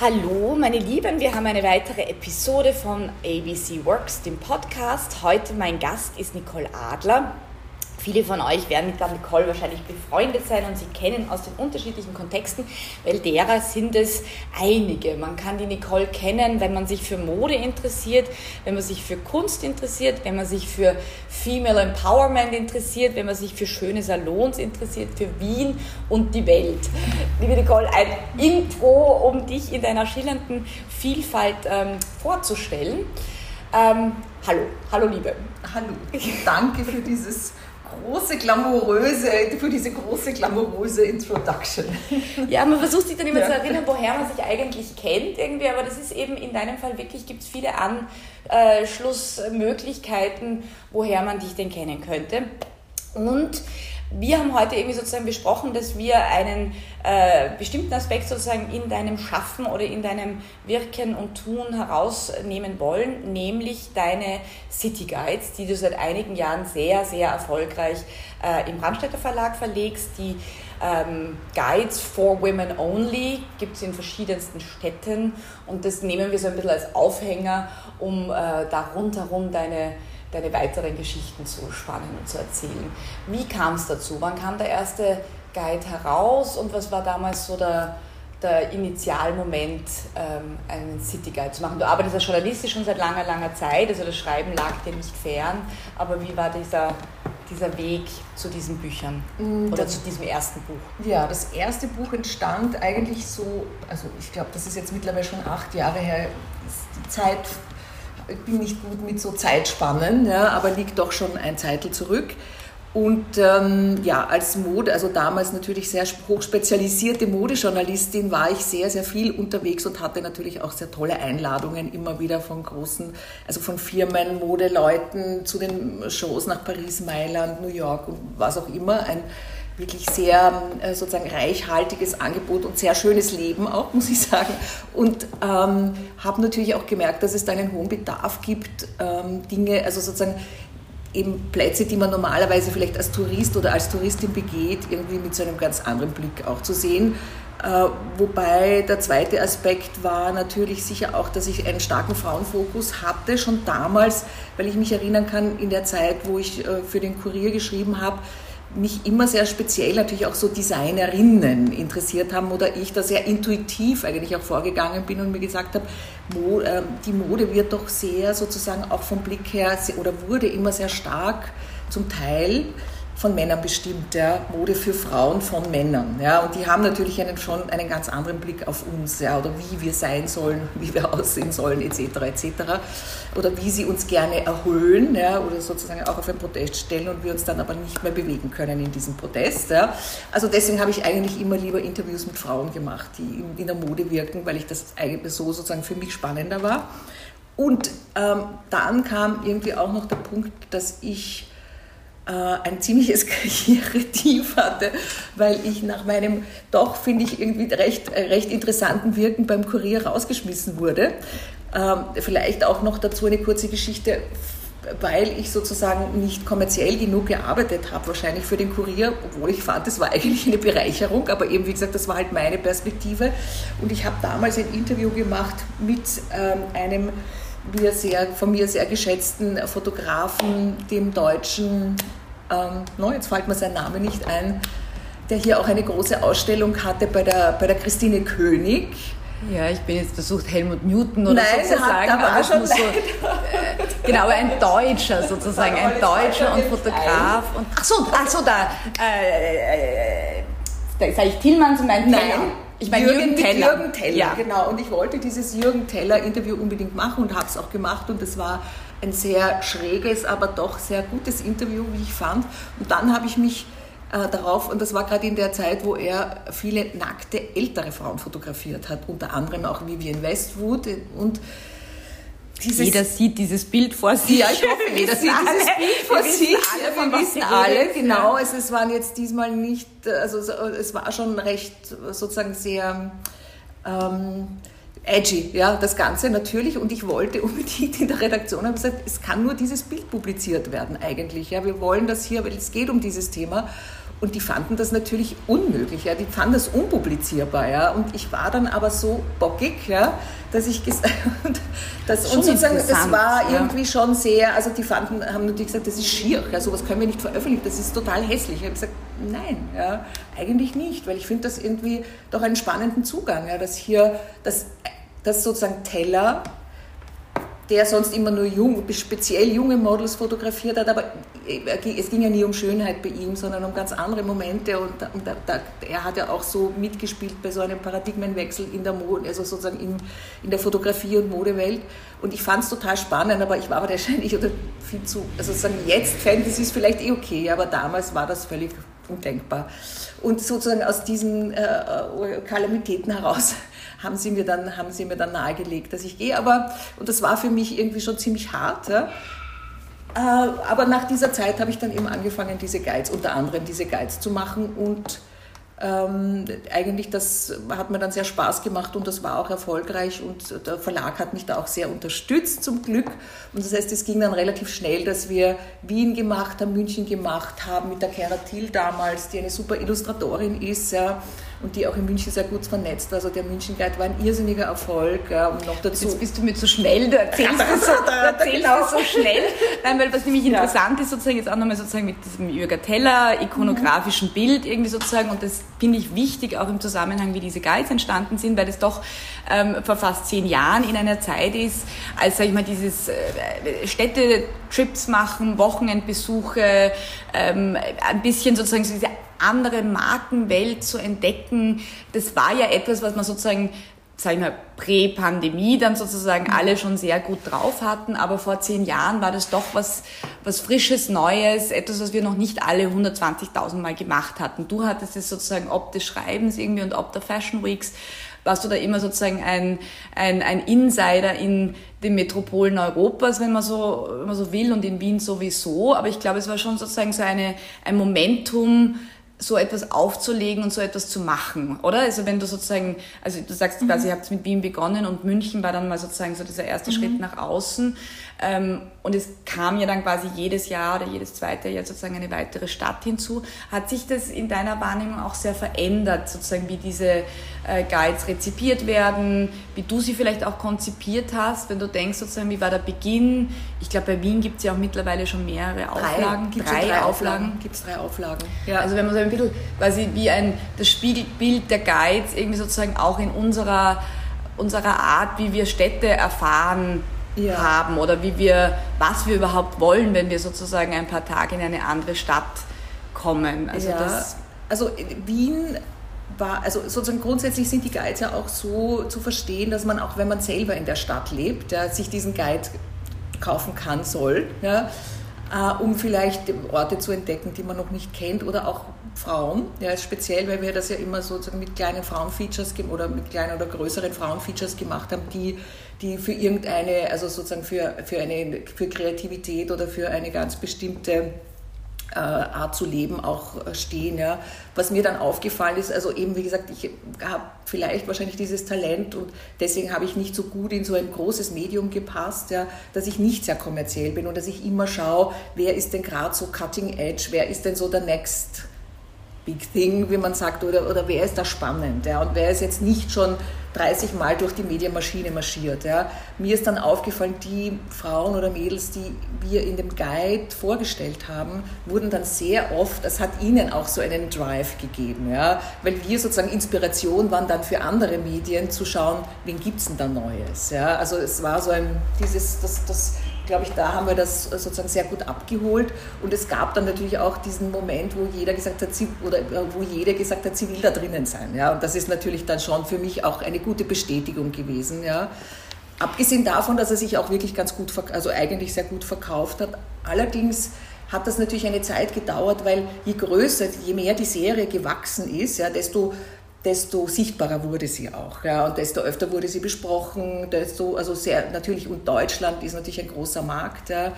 Hallo, meine Lieben, wir haben eine weitere Episode von ABC Works, dem Podcast. Heute mein Gast ist Nicole Adler. Viele von euch werden mit der Nicole wahrscheinlich befreundet sein und sie kennen aus den unterschiedlichen Kontexten, weil derer sind es einige. Man kann die Nicole kennen, wenn man sich für Mode interessiert, wenn man sich für Kunst interessiert, wenn man sich für Female Empowerment interessiert, wenn man sich für schöne Salons interessiert, für Wien und die Welt. Liebe Nicole, ein Intro, um dich in deiner schillernden Vielfalt ähm, vorzustellen. Ähm, hallo, hallo Liebe. Hallo, danke für dieses große, glamouröse, für diese große, glamouröse Introduction. Ja, man versucht sich dann immer ja. zu erinnern, woher man sich eigentlich kennt irgendwie, aber das ist eben in deinem Fall wirklich, gibt es viele Anschlussmöglichkeiten, woher man dich denn kennen könnte. Und wir haben heute irgendwie sozusagen besprochen, dass wir einen äh, bestimmten Aspekt sozusagen in deinem Schaffen oder in deinem Wirken und Tun herausnehmen wollen, nämlich deine City Guides, die du seit einigen Jahren sehr, sehr erfolgreich äh, im Brandstätter Verlag verlegst. Die ähm, Guides for Women Only gibt es in verschiedensten Städten und das nehmen wir so ein bisschen als Aufhänger, um äh, da rundherum deine deine weiteren Geschichten zu spannen und zu erzählen. Wie kam es dazu? Wann kam der erste Guide heraus und was war damals so der, der Initialmoment, ähm, einen City Guide zu machen? Du arbeitest als Journalistin schon seit langer, langer Zeit, also das Schreiben lag dir nicht fern, aber wie war dieser, dieser Weg zu diesen Büchern mm, oder zu diesem ersten Buch? Ja, das erste Buch entstand eigentlich so, also ich glaube, das ist jetzt mittlerweile schon acht Jahre her, die Zeit ich bin nicht gut mit so Zeitspannen, ja, aber liegt doch schon ein Zeitel zurück. Und ähm, ja, als Mode, also damals natürlich sehr hochspezialisierte Modejournalistin, war ich sehr, sehr viel unterwegs und hatte natürlich auch sehr tolle Einladungen immer wieder von großen, also von Firmen, Modeleuten zu den Shows nach Paris, Mailand, New York und was auch immer. Ein wirklich sehr äh, sozusagen reichhaltiges Angebot und sehr schönes Leben auch, muss ich sagen. Und ähm, habe natürlich auch gemerkt, dass es da einen hohen Bedarf gibt, ähm, Dinge, also sozusagen eben Plätze, die man normalerweise vielleicht als Tourist oder als Touristin begeht, irgendwie mit so einem ganz anderen Blick auch zu sehen. Äh, wobei der zweite Aspekt war natürlich sicher auch, dass ich einen starken Frauenfokus hatte, schon damals, weil ich mich erinnern kann, in der Zeit, wo ich äh, für den Kurier geschrieben habe, mich immer sehr speziell natürlich auch so Designerinnen interessiert haben oder ich da sehr intuitiv eigentlich auch vorgegangen bin und mir gesagt habe, ähm, die Mode wird doch sehr sozusagen auch vom Blick her oder wurde immer sehr stark zum Teil von Männern bestimmt, ja, Mode für Frauen von Männern. Ja, und die haben natürlich einen, schon einen ganz anderen Blick auf uns, ja, oder wie wir sein sollen, wie wir aussehen sollen, etc., etc. Oder wie sie uns gerne erhöhen, ja, oder sozusagen auch auf ein Protest stellen und wir uns dann aber nicht mehr bewegen können in diesem Protest. Ja. Also deswegen habe ich eigentlich immer lieber Interviews mit Frauen gemacht, die in, in der Mode wirken, weil ich das eigentlich so sozusagen für mich spannender war. Und ähm, dann kam irgendwie auch noch der Punkt, dass ich ein ziemliches Karrieretief hatte, weil ich nach meinem doch, finde ich, irgendwie recht, recht interessanten Wirken beim Kurier rausgeschmissen wurde. Ähm, vielleicht auch noch dazu eine kurze Geschichte, weil ich sozusagen nicht kommerziell genug gearbeitet habe, wahrscheinlich für den Kurier, obwohl ich fand, das war eigentlich eine Bereicherung, aber eben wie gesagt, das war halt meine Perspektive. Und ich habe damals ein Interview gemacht mit ähm, einem mir sehr, von mir sehr geschätzten Fotografen, dem deutschen ähm, no, jetzt fällt mir sein Name nicht ein, der hier auch eine große Ausstellung hatte bei der, bei der Christine König. Ja, ich bin jetzt versucht, Helmut Newton oder Nein, sozusagen. Hat, aber schon so, äh, genau, ein Deutscher sozusagen, ein Deutscher und Fotograf. Und, ach so, ach so da, äh, äh, sage ich Tillmanns und mein Nein. Ich meine Jürgen, Jürgen Teller. Jürgen Teller, ja. genau. Und ich wollte dieses Jürgen Teller-Interview unbedingt machen und habe es auch gemacht. Und es war ein sehr schräges, aber doch sehr gutes Interview, wie ich fand. Und dann habe ich mich äh, darauf, und das war gerade in der Zeit, wo er viele nackte ältere Frauen fotografiert hat, unter anderem auch Vivienne Westwood und dieses, jeder sieht dieses Bild vor sich. Ja, ich hoffe, jeder sieht alle. dieses Bild vor sich. Alle, von wir wissen alle, genau. Ja. Es, es waren jetzt diesmal nicht, also es war schon recht sozusagen sehr ähm, edgy, ja, das Ganze natürlich. Und ich wollte unbedingt in der Redaktion haben gesagt, es kann nur dieses Bild publiziert werden eigentlich. Ja, wir wollen das hier, weil es geht um dieses Thema. und die fanden das natürlich unmöglich, ja, die fanden das unpublizierbar, ja. Und ich war dann aber so bockig, ja, dass ich gesagt, das, und sozusagen, das war ja. irgendwie schon sehr, also die fanden, haben natürlich gesagt, das ist schier, ja, sowas können wir nicht veröffentlichen, das ist total hässlich. Ich habe gesagt, nein, ja, eigentlich nicht, weil ich finde das irgendwie doch einen spannenden Zugang, ja, dass hier, dass, dass sozusagen Teller der sonst immer nur jung, speziell junge Models fotografiert hat, aber es ging ja nie um Schönheit bei ihm, sondern um ganz andere Momente und, und da, da, er hat ja auch so mitgespielt bei so einem Paradigmenwechsel in der Mode, also sozusagen in, in der Fotografie und Modewelt und ich fand es total spannend, aber ich war wahrscheinlich oder viel zu, also sozusagen jetzt ich es vielleicht eh okay, aber damals war das völlig undenkbar. Und sozusagen aus diesen äh, äh Kalamitäten heraus haben sie mir dann, haben sie mir dann nahegelegt, dass ich gehe. Aber, und das war für mich irgendwie schon ziemlich hart. Ja. Äh, aber nach dieser Zeit habe ich dann eben angefangen, diese Guides, unter anderem diese Guides zu machen und ähm, eigentlich das hat mir dann sehr Spaß gemacht und das war auch erfolgreich und der Verlag hat mich da auch sehr unterstützt zum Glück und das heißt, es ging dann relativ schnell, dass wir Wien gemacht haben, München gemacht haben mit der Kera Thiel damals, die eine super Illustratorin ist, ja, und die auch in München sehr gut vernetzt. Also der München Guide war ein irrsinniger Erfolg. Ja, und noch dazu Jetzt bist du mir zu schnell, du erzählst, das, so, du erzählst genau. so schnell. Nein, weil was nämlich ja. interessant ist, sozusagen jetzt auch nochmal sozusagen mit diesem Jürger Teller ikonografischen mhm. Bild irgendwie sozusagen und das finde ich wichtig auch im Zusammenhang, wie diese Guides entstanden sind, weil es doch ähm, vor fast zehn Jahren in einer Zeit ist, als, sag ich mal, dieses äh, Städtetrips machen, Wochenendbesuche, ähm, ein bisschen sozusagen so diese andere Markenwelt zu entdecken, das war ja etwas, was man sozusagen sag ich mal, Prä-Pandemie dann sozusagen alle schon sehr gut drauf hatten, aber vor zehn Jahren war das doch was, was Frisches, Neues, etwas, was wir noch nicht alle 120.000 Mal gemacht hatten. Du hattest es sozusagen ob des Schreibens irgendwie und ob der Fashion Weeks, warst du da immer sozusagen ein, ein, ein Insider in den Metropolen Europas, wenn man so, wenn man so will, und in Wien sowieso, aber ich glaube, es war schon sozusagen so eine, ein Momentum, so etwas aufzulegen und so etwas zu machen, oder? Also wenn du sozusagen, also du sagst quasi, mhm. ihr habt mit Wien begonnen und München war dann mal sozusagen so dieser erste mhm. Schritt nach außen. Ähm, und es kam ja dann quasi jedes Jahr oder jedes zweite Jahr sozusagen eine weitere Stadt hinzu. Hat sich das in deiner Wahrnehmung auch sehr verändert, sozusagen wie diese äh, Guides rezipiert werden, wie du sie vielleicht auch konzipiert hast, wenn du denkst sozusagen, wie war der Beginn? Ich glaube, bei Wien gibt es ja auch mittlerweile schon mehrere Auflagen. Drei, drei, drei Auflagen. Gibt es drei Auflagen. Ja. Also wenn man so ein bisschen quasi wie ein, das Spiegelbild der Guides irgendwie sozusagen auch in unserer, unserer Art, wie wir Städte erfahren, ja. haben oder wie wir, was wir überhaupt wollen, wenn wir sozusagen ein paar Tage in eine andere Stadt kommen. Also, ja. das also Wien war, also sozusagen grundsätzlich sind die Guides ja auch so zu verstehen, dass man auch, wenn man selber in der Stadt lebt, ja, sich diesen Guide kaufen kann, soll, ja, äh, um vielleicht Orte zu entdecken, die man noch nicht kennt oder auch Frauen, ja, speziell, weil wir das ja immer sozusagen mit kleinen Frauenfeatures oder mit kleinen oder größeren Frauenfeatures gemacht haben, die die für irgendeine, also sozusagen für, für, eine, für Kreativität oder für eine ganz bestimmte äh, Art zu leben auch äh, stehen. Ja. Was mir dann aufgefallen ist, also eben wie gesagt, ich habe vielleicht wahrscheinlich dieses Talent und deswegen habe ich nicht so gut in so ein großes Medium gepasst, ja, dass ich nicht sehr kommerziell bin und dass ich immer schaue, wer ist denn gerade so cutting edge, wer ist denn so der Next Big Thing, wie man sagt, oder, oder wer ist da spannend ja, und wer ist jetzt nicht schon 30 Mal durch die Medienmaschine marschiert. Ja. Mir ist dann aufgefallen, die Frauen oder Mädels, die wir in dem Guide vorgestellt haben, wurden dann sehr oft, das hat ihnen auch so einen Drive gegeben, ja, weil wir sozusagen Inspiration waren dann für andere Medien zu schauen, wen gibt es denn da Neues. Ja. Also es war so ein, dieses, das, das glaube ich, da haben wir das sozusagen sehr gut abgeholt. Und es gab dann natürlich auch diesen Moment, wo jeder gesagt hat, oder äh, wo jeder gesagt hat, sie will da drinnen sein. Ja? Und das ist natürlich dann schon für mich auch eine gute Bestätigung gewesen. Ja? Abgesehen davon, dass er sich auch wirklich ganz gut, also eigentlich sehr gut verkauft hat. Allerdings hat das natürlich eine Zeit gedauert, weil je größer, je mehr die Serie gewachsen ist, ja, desto desto sichtbarer wurde sie auch. Ja, und desto öfter wurde sie besprochen, desto, also sehr, natürlich, und Deutschland ist natürlich ein großer Markt. Ja.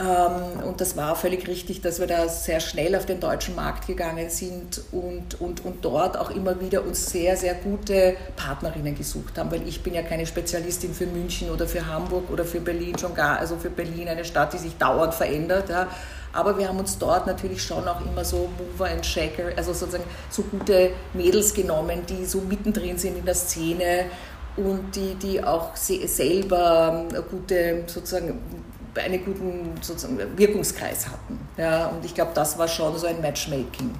Ähm, und das war völlig richtig, dass wir da sehr schnell auf den deutschen Markt gegangen sind und, und, und dort auch immer wieder uns sehr, sehr gute Partnerinnen gesucht haben, weil ich bin ja keine Spezialistin für München oder für Hamburg oder für Berlin schon gar, also für Berlin eine Stadt, die sich dauernd verändert. Ja. Aber wir haben uns dort natürlich schon auch immer so Mover and Shaker, also sozusagen so gute Mädels genommen, die so mittendrin sind in der Szene und die, die auch selber gute sozusagen einen guten sozusagen Wirkungskreis hatten. Ja, und ich glaube, das war schon so ein Matchmaking.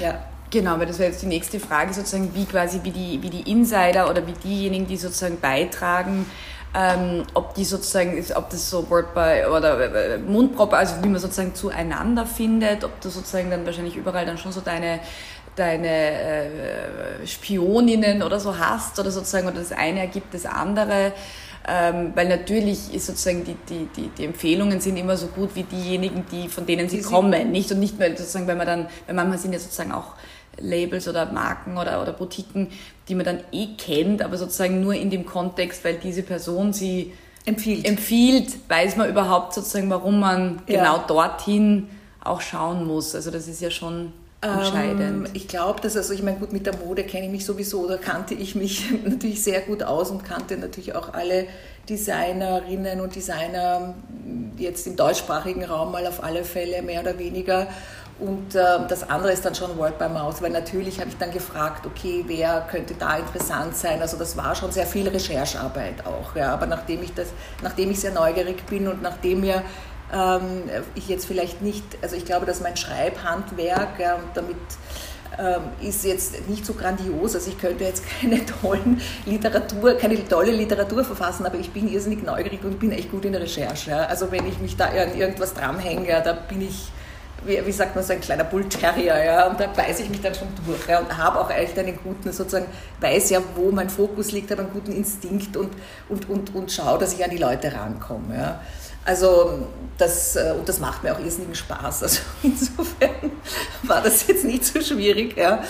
Ja. Genau, weil das wäre jetzt die nächste Frage, sozusagen, wie quasi wie die, wie die Insider oder wie diejenigen, die sozusagen beitragen, ähm, ob die sozusagen, ob das so Word by oder äh, Mundproper, also wie man sozusagen zueinander findet, ob du sozusagen dann wahrscheinlich überall dann schon so deine deine äh, Spioninnen oder so hast oder sozusagen oder das eine ergibt das andere. Ähm, weil natürlich ist sozusagen die, die, die, die, Empfehlungen sind immer so gut wie diejenigen, die, von denen sie kommen. Nicht und nicht, weil sozusagen, wenn man dann, weil manchmal sind ja sozusagen auch Labels oder Marken oder, oder Boutiquen, die man dann eh kennt, aber sozusagen nur in dem Kontext, weil diese Person sie empfiehlt, empfiehlt weiß man überhaupt sozusagen, warum man ja. genau dorthin auch schauen muss. Also das ist ja schon entscheidend? Ähm, ich glaube, dass, also ich meine, gut, mit der Mode kenne ich mich sowieso oder kannte ich mich natürlich sehr gut aus und kannte natürlich auch alle Designerinnen und Designer jetzt im deutschsprachigen Raum mal auf alle Fälle mehr oder weniger. Und äh, das andere ist dann schon Word by Mouth, weil natürlich habe ich dann gefragt, okay, wer könnte da interessant sein? Also das war schon sehr viel Recherchearbeit auch. Ja. Aber nachdem ich, das, nachdem ich sehr neugierig bin und nachdem mir ähm, ich jetzt vielleicht nicht, also ich glaube, dass mein Schreibhandwerk, ja, und damit ähm, ist jetzt nicht so grandios, also ich könnte jetzt keine tollen Literatur, keine tolle Literatur verfassen, aber ich bin irrsinnig neugierig und bin echt gut in der Recherche. Also wenn ich mich da an irgendwas dranhänge, da bin ich wie, wie, sagt man, so ein kleiner Bullterrier, ja, und da beiße ich mich dann schon durch, ja, und habe auch echt einen guten, sozusagen, weiß ja, wo mein Fokus liegt, habe einen guten Instinkt und, und, und, und schaue, dass ich an die Leute rankomme, ja. Also das, äh, und das macht mir auch irrsinnigen Spaß. Also insofern war das jetzt nicht so schwierig. Ja.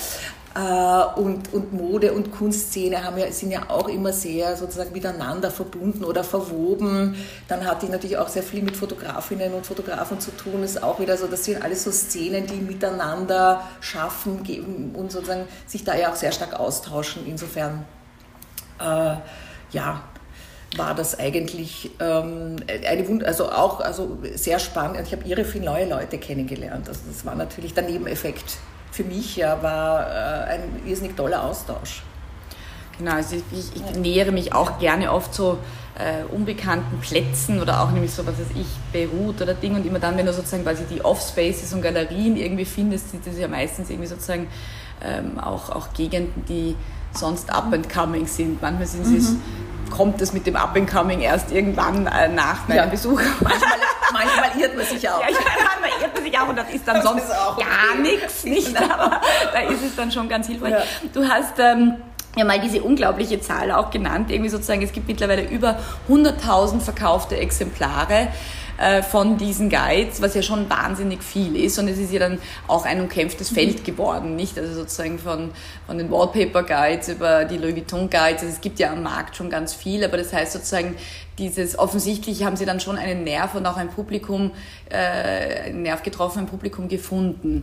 Äh, und, und Mode und Kunstszene haben ja, sind ja auch immer sehr sozusagen miteinander verbunden oder verwoben. Dann hatte ich natürlich auch sehr viel mit Fotografinnen und Fotografen zu tun. Das ist auch wieder so, das sind alles so Szenen, die miteinander schaffen geben und sozusagen sich da ja auch sehr stark austauschen. Insofern, äh, ja, war das eigentlich ähm, eine Wund also auch also sehr spannend. Ich habe irre viele neue Leute kennengelernt. Also das war natürlich der Nebeneffekt für mich, ja, war äh, ein irrsinnig toller Austausch. Genau, also ich, ich nähere mich auch gerne oft so äh, unbekannten Plätzen oder auch nämlich so, was weiß ich, Beirut oder Ding und immer dann, wenn du sozusagen quasi die Off-Spaces und Galerien irgendwie findest, sind das ja meistens irgendwie sozusagen ähm, auch, auch Gegenden, die sonst up and coming sind. Manchmal sind sie mhm kommt es mit dem Up and Coming erst irgendwann äh, nach meinem ja. Besuch. Manchmal, manchmal, irrt man sich auch. Ja, manchmal irrt man sich auch und das ist dann das sonst ist gar nichts, nicht? Genau. Aber da ist es dann schon ganz hilfreich. Ja. Du hast... Ähm, ja mal diese unglaubliche Zahl auch genannt, irgendwie sozusagen, es gibt mittlerweile über 100.000 verkaufte Exemplare. Äh, von diesen Guides, was ja schon wahnsinnig viel ist. Und es ist ja dann auch ein umkämpftes Feld geworden, nicht? Also sozusagen von, von den Wallpaper Guides über die Louis Vuitton Guides. Also es gibt ja am Markt schon ganz viel, aber das heißt sozusagen, dieses offensichtlich haben sie dann schon einen Nerv und auch ein Publikum, äh, einen Nerv getroffen, ein Publikum gefunden.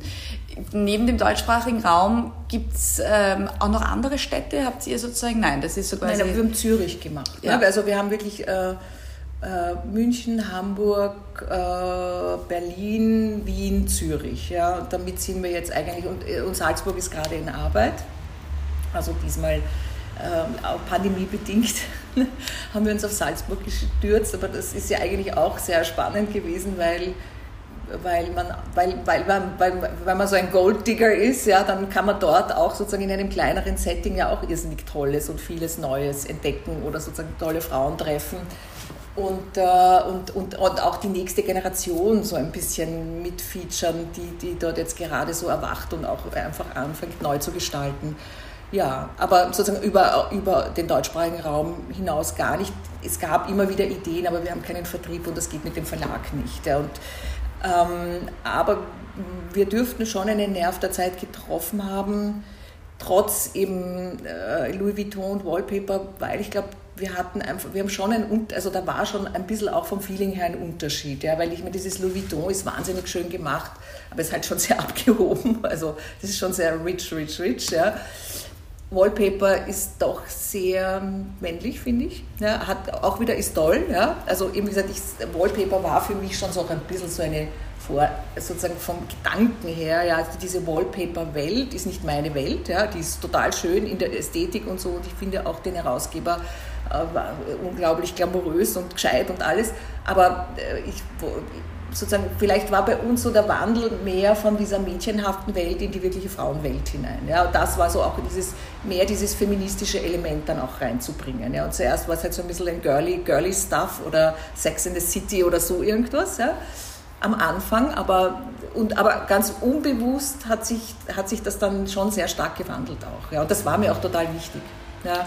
Neben dem deutschsprachigen Raum gibt es ähm, auch noch andere Städte? Habt ihr sozusagen? Nein, das ist so quasi. Nein, aber wir haben Zürich gemacht. Ja. Ne? Also wir haben wirklich äh, München, Hamburg, äh, Berlin, Wien, Zürich. Ja. Und damit sind wir jetzt eigentlich, und, äh, und Salzburg ist gerade in Arbeit. Also diesmal auch pandemiebedingt haben wir uns auf Salzburg gestürzt, aber das ist ja eigentlich auch sehr spannend gewesen, weil weil man, weil, weil, weil, weil man so ein Golddigger ist, ja, dann kann man dort auch sozusagen in einem kleineren Setting ja auch irrsinnig Tolles und vieles Neues entdecken oder sozusagen tolle Frauen treffen und, äh, und, und, und auch die nächste Generation so ein bisschen mitfeaturen, die, die dort jetzt gerade so erwacht und auch einfach anfängt neu zu gestalten. Ja, aber sozusagen über, über den deutschsprachigen Raum hinaus gar nicht. Es gab immer wieder Ideen, aber wir haben keinen Vertrieb und das geht mit dem Verlag nicht. Ja. Und, ähm, aber wir dürften schon einen Nerv der Zeit getroffen haben, trotz eben äh, Louis Vuitton und Wallpaper, weil ich glaube, wir hatten einfach, wir haben schon ein, also da war schon ein bisschen auch vom Feeling her ein Unterschied, ja, weil ich mir dieses Louis Vuitton ist wahnsinnig schön gemacht, aber es ist halt schon sehr abgehoben, also das ist schon sehr rich, rich, rich, ja. Wallpaper ist doch sehr männlich, finde ich. Ja, hat auch wieder ist toll. Ja. Also eben wie gesagt, ich, Wallpaper war für mich schon so ein bisschen so eine vor, sozusagen vom Gedanken her, ja, also diese Wallpaper-Welt ist nicht meine Welt, ja, die ist total schön in der Ästhetik und so und ich finde auch den Herausgeber äh, unglaublich glamourös und gescheit und alles, aber äh, ich, sozusagen, vielleicht war bei uns so der Wandel mehr von dieser mädchenhaften Welt in die wirkliche Frauenwelt hinein. Ja, und das war so auch dieses, mehr dieses feministische Element dann auch reinzubringen. Ja, und zuerst war es halt so ein bisschen ein girly, girly Stuff oder Sex in the City oder so irgendwas. Ja am Anfang, aber, und, aber ganz unbewusst hat sich, hat sich das dann schon sehr stark gewandelt auch. Ja, und das war mir auch total wichtig. Ja.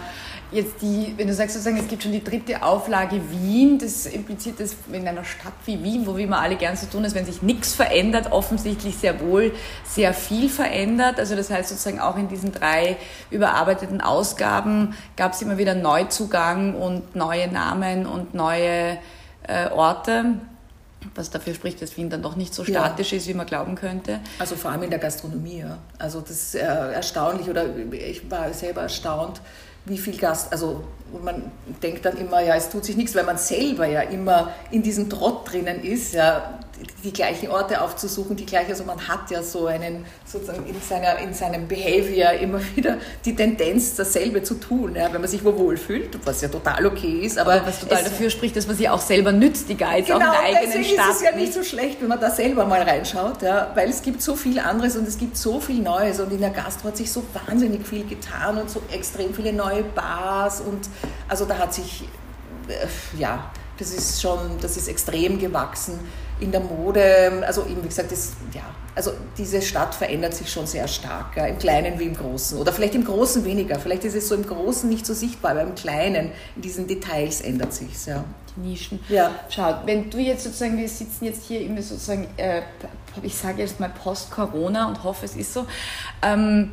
Jetzt die, wenn du sagst sozusagen, es gibt schon die dritte Auflage Wien, das impliziert, dass in einer Stadt wie Wien, wo wir immer alle gern so tun, dass wenn sich nichts verändert, offensichtlich sehr wohl sehr viel verändert. Also das heißt sozusagen auch in diesen drei überarbeiteten Ausgaben gab es immer wieder Neuzugang und neue Namen und neue äh, Orte was dafür spricht, dass Wien dann doch nicht so statisch ja. ist, wie man glauben könnte. Also vor allem in der Gastronomie. Ja. Also das ist äh, erstaunlich oder ich war selber erstaunt, wie viel Gast, also man denkt dann immer, ja, es tut sich nichts, weil man selber ja immer in diesem Trott drinnen ist, ja, die gleichen Orte aufzusuchen, die gleiche, also man hat ja so einen, sozusagen in, seiner, in seinem Behavior immer wieder die Tendenz, dasselbe zu tun, ja, wenn man sich wo wohlfühlt, was ja total okay ist. Aber, aber was total dafür spricht, dass man sie auch selber nützt, die Guides genau, auch in der eigenen deswegen Stadt. ist es ja nicht so schlecht, wenn man da selber mal reinschaut, ja, weil es gibt so viel anderes und es gibt so viel Neues und in der Gastro hat sich so wahnsinnig viel getan und so extrem viele neue Bars und also da hat sich, äh, ja, das ist schon, das ist extrem gewachsen in der Mode, also eben wie gesagt, das, ja, also diese Stadt verändert sich schon sehr stark, ja, im Kleinen wie im Großen. Oder vielleicht im Großen weniger. Vielleicht ist es so im Großen nicht so sichtbar, aber im Kleinen, in diesen Details ändert sich es. Ja. Die Nischen. Ja. Schau, wenn du jetzt sozusagen, wir sitzen jetzt hier immer sozusagen, äh, ich sage jetzt mal Post-Corona und hoffe, es ist so. Ähm,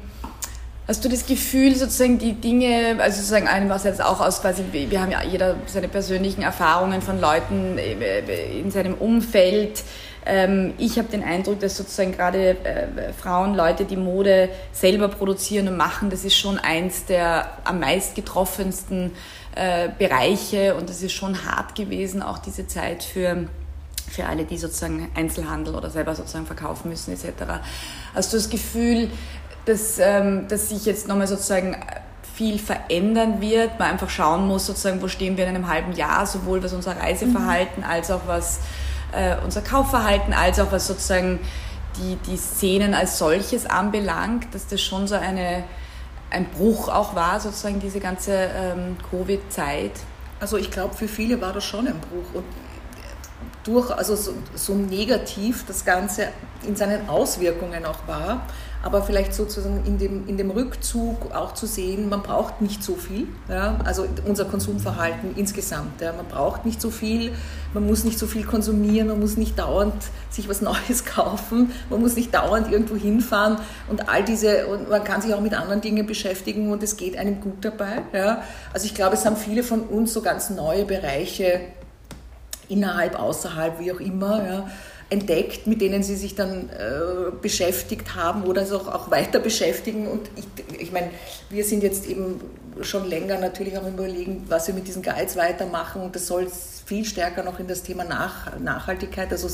Hast du das Gefühl, sozusagen die Dinge, also sozusagen einem was jetzt auch aus quasi, wir haben ja jeder seine persönlichen Erfahrungen von Leuten äh, in seinem Umfeld. Ähm, ich habe den Eindruck, dass sozusagen gerade äh, Frauen, Leute, die Mode selber produzieren und machen, das ist schon eins der am meist getroffensten äh, Bereiche und das ist schon hart gewesen, auch diese Zeit für für alle, die sozusagen Einzelhandel oder selber sozusagen verkaufen müssen etc. Hast du das Gefühl, dass, ähm, dass sich jetzt nochmal sozusagen viel verändern wird. Man einfach schauen muss, sozusagen, wo stehen wir in einem halben Jahr, sowohl was unser Reiseverhalten mhm. als auch was äh, unser Kaufverhalten, als auch was sozusagen die, die Szenen als solches anbelangt, dass das schon so eine, ein Bruch auch war, sozusagen diese ganze ähm, Covid-Zeit. Also ich glaube, für viele war das schon ein Bruch und durch, also so, so negativ das Ganze in seinen Auswirkungen auch war, aber vielleicht sozusagen in dem, in dem Rückzug auch zu sehen, man braucht nicht so viel. Ja? Also unser Konsumverhalten insgesamt. Ja? Man braucht nicht so viel, man muss nicht so viel konsumieren, man muss nicht dauernd sich was Neues kaufen, man muss nicht dauernd irgendwo hinfahren und all diese, und man kann sich auch mit anderen Dingen beschäftigen und es geht einem gut dabei. Ja? Also ich glaube, es haben viele von uns so ganz neue Bereiche innerhalb, außerhalb, wie auch immer. Ja? entdeckt, mit denen sie sich dann äh, beschäftigt haben oder es auch, auch weiter beschäftigen. Und ich, ich meine, wir sind jetzt eben schon länger natürlich auch überlegen, was wir mit diesen Guides weitermachen. Und das soll viel stärker noch in das Thema Nach Nachhaltigkeit, also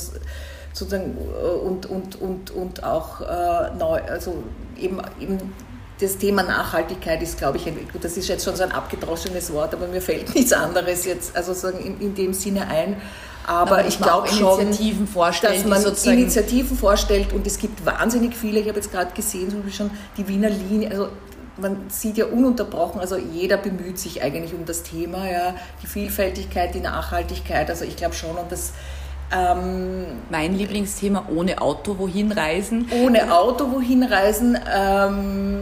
sozusagen äh, und, und, und, und auch äh, neu, also eben, eben das Thema Nachhaltigkeit ist, glaube ich, gut, das ist jetzt schon so ein abgedroschenes Wort, aber mir fällt nichts anderes jetzt also sagen in, in dem Sinne ein. Aber ich glaube schon, Initiativen dass man Initiativen vorstellt und es gibt wahnsinnig viele. Ich habe jetzt gerade gesehen, zum Beispiel schon die Wiener Linie, also man sieht ja ununterbrochen, also jeder bemüht sich eigentlich um das Thema, ja, die Vielfältigkeit, die Nachhaltigkeit. Also ich glaube schon und das ähm, mein Lieblingsthema ohne Auto wohin reisen. Ohne Auto wohin reisen. Ähm,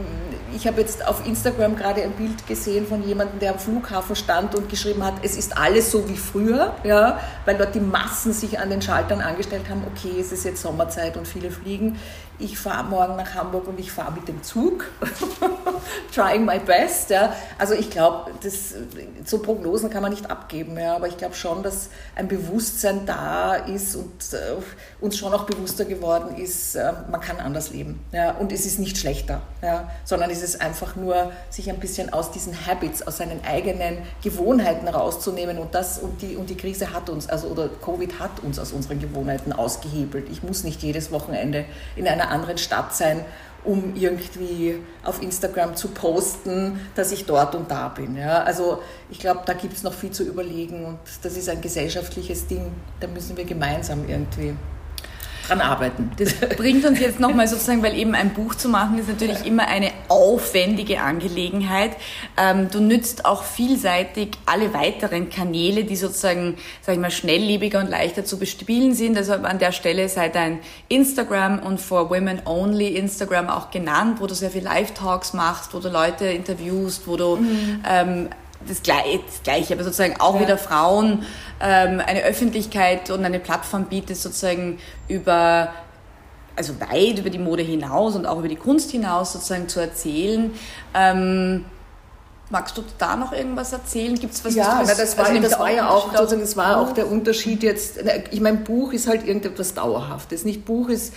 ich habe jetzt auf Instagram gerade ein Bild gesehen von jemandem, der am Flughafen stand und geschrieben hat, es ist alles so wie früher, ja, weil dort die Massen sich an den Schaltern angestellt haben, okay, es ist jetzt Sommerzeit und viele fliegen ich fahre morgen nach Hamburg und ich fahre mit dem Zug. Trying my best. Ja. Also ich glaube, so Prognosen kann man nicht abgeben, ja, aber ich glaube schon, dass ein Bewusstsein da ist und äh, uns schon auch bewusster geworden ist, äh, man kann anders leben. Ja. Und es ist nicht schlechter, ja, sondern es ist einfach nur, sich ein bisschen aus diesen Habits, aus seinen eigenen Gewohnheiten rauszunehmen und das und die, und die Krise hat uns, also oder Covid hat uns aus unseren Gewohnheiten ausgehebelt. Ich muss nicht jedes Wochenende in einer anderen Stadt sein, um irgendwie auf Instagram zu posten, dass ich dort und da bin. Ja? Also ich glaube, da gibt es noch viel zu überlegen und das ist ein gesellschaftliches Ding, da müssen wir gemeinsam irgendwie dran arbeiten. Das bringt uns jetzt nochmal sozusagen, weil eben ein Buch zu machen ist natürlich immer eine aufwendige Angelegenheit. Ähm, du nützt auch vielseitig alle weiteren Kanäle, die sozusagen, sag ich mal, schnelllebiger und leichter zu bespielen sind. Also an der Stelle sei dein Instagram und For Women Only Instagram auch genannt, wo du sehr viel Live-Talks machst, wo du Leute interviewst, wo du mhm. ähm, das Gleiche, das Gleiche, aber sozusagen auch ja. wieder Frauen ähm, eine Öffentlichkeit und eine Plattform bietet, sozusagen über also weit über die Mode hinaus und auch über die Kunst hinaus sozusagen zu erzählen. Ähm, magst du da noch irgendwas erzählen? Gibt es was? Ja, was, das, war, also das war ja auch, also das war auch der Unterschied jetzt. Ich meine, Buch ist halt irgendetwas Dauerhaftes. Nicht Buch ist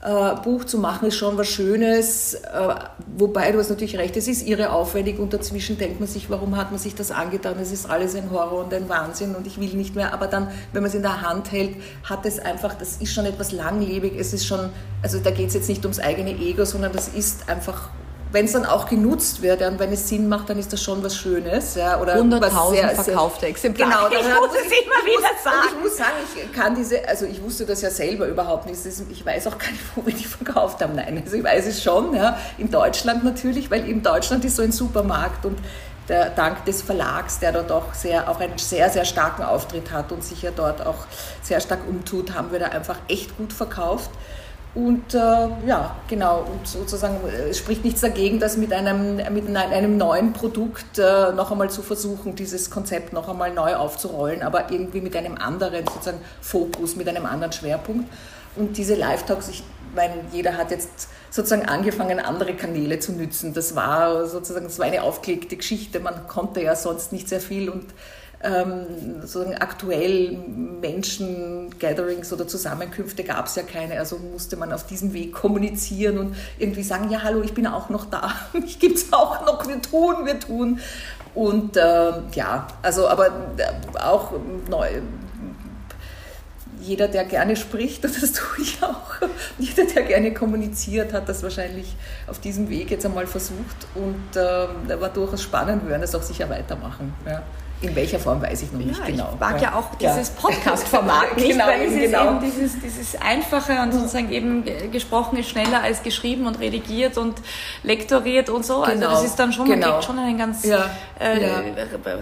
äh, Buch zu machen ist schon was Schönes, äh, wobei du hast natürlich recht, es ist irre aufwendig und dazwischen denkt man sich, warum hat man sich das angetan, es ist alles ein Horror und ein Wahnsinn und ich will nicht mehr, aber dann, wenn man es in der Hand hält, hat es einfach, das ist schon etwas langlebig, es ist schon, also da geht es jetzt nicht ums eigene Ego, sondern das ist einfach wenn es dann auch genutzt wird ja, und wenn es Sinn macht, dann ist das schon was Schönes. Ja, oder 100.000 verkaufte Exemplare. Genau, ich muss es immer wieder sagen. Und ich muss sagen, ich kann diese, also ich wusste das ja selber überhaupt nicht. Ich weiß auch gar nicht, wo wir die verkauft haben. Nein, also ich weiß es schon, ja, in Deutschland natürlich, weil in Deutschland ist so ein Supermarkt und der, dank des Verlags, der dort auch sehr, auch einen sehr, sehr starken Auftritt hat und sich ja dort auch sehr stark umtut, haben wir da einfach echt gut verkauft. Und äh, ja, genau, und sozusagen, es spricht nichts dagegen, das mit einem, mit einem neuen Produkt äh, noch einmal zu versuchen, dieses Konzept noch einmal neu aufzurollen, aber irgendwie mit einem anderen sozusagen Fokus, mit einem anderen Schwerpunkt. Und diese Live-Talks, ich meine, jeder hat jetzt sozusagen angefangen, andere Kanäle zu nützen. Das war sozusagen, das war eine aufgelegte Geschichte, man konnte ja sonst nicht sehr viel und ähm, sozusagen aktuell Menschen-Gatherings oder Zusammenkünfte gab es ja keine, also musste man auf diesem Weg kommunizieren und irgendwie sagen, ja hallo, ich bin auch noch da, mich gibt es auch noch, wir tun, wir tun. Und äh, ja, also aber äh, auch neu, jeder, der gerne spricht, und das tue ich auch, jeder, der gerne kommuniziert, hat das wahrscheinlich auf diesem Weg jetzt einmal versucht und äh, war durchaus spannend, wir werden das auch sicher weitermachen. Ja. In welcher Form weiß ich noch nicht genau. Ich mag ja, auch dieses Podcast-Format nicht, genau, weil es genau. ist eben dieses, dieses Einfache und sozusagen eben gesprochen ist schneller als geschrieben und redigiert und lektoriert und so. Also genau. Also das ist dann schon, man genau. kriegt schon einen ganz ja. Äh, ja.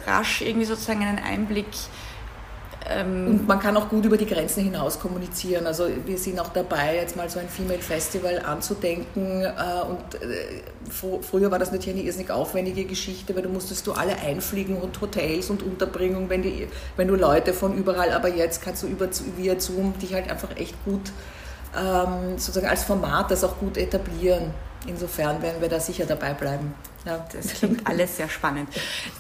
rasch irgendwie sozusagen einen Einblick ähm, und man kann auch gut über die Grenzen hinaus kommunizieren. Also wir sind auch dabei, jetzt mal so ein Female Festival anzudenken. Äh, und äh, früher war das natürlich eine irrsinnig aufwendige Geschichte, weil du musstest du alle einfliegen und Hotels und Unterbringung, wenn, die, wenn du Leute von überall, aber jetzt kannst du über, via Zoom dich halt einfach echt gut ähm, sozusagen als Format das auch gut etablieren. Insofern werden wir da sicher dabei bleiben. Ja. Das klingt alles sehr spannend.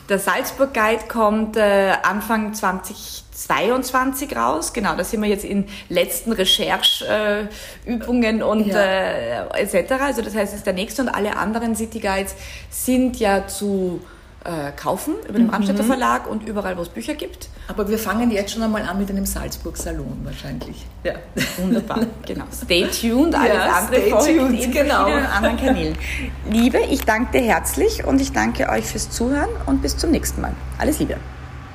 Der Salzburg Guide kommt äh, Anfang 2022 raus. Genau, da sind wir jetzt in letzten Rechercheübungen äh, und ja. äh, etc. Also das heißt, es ist der nächste und alle anderen City Guides sind ja zu äh, kaufen über den Brandstätter mhm. Verlag und überall, wo es Bücher gibt. Aber wir fangen jetzt schon einmal an mit einem Salzburg-Salon wahrscheinlich. Ja. Wunderbar, genau. Stay tuned, alles ja, andere stay tuned, in genau. anderen Kanälen. Liebe, ich danke dir herzlich und ich danke euch fürs Zuhören und bis zum nächsten Mal. Alles Liebe.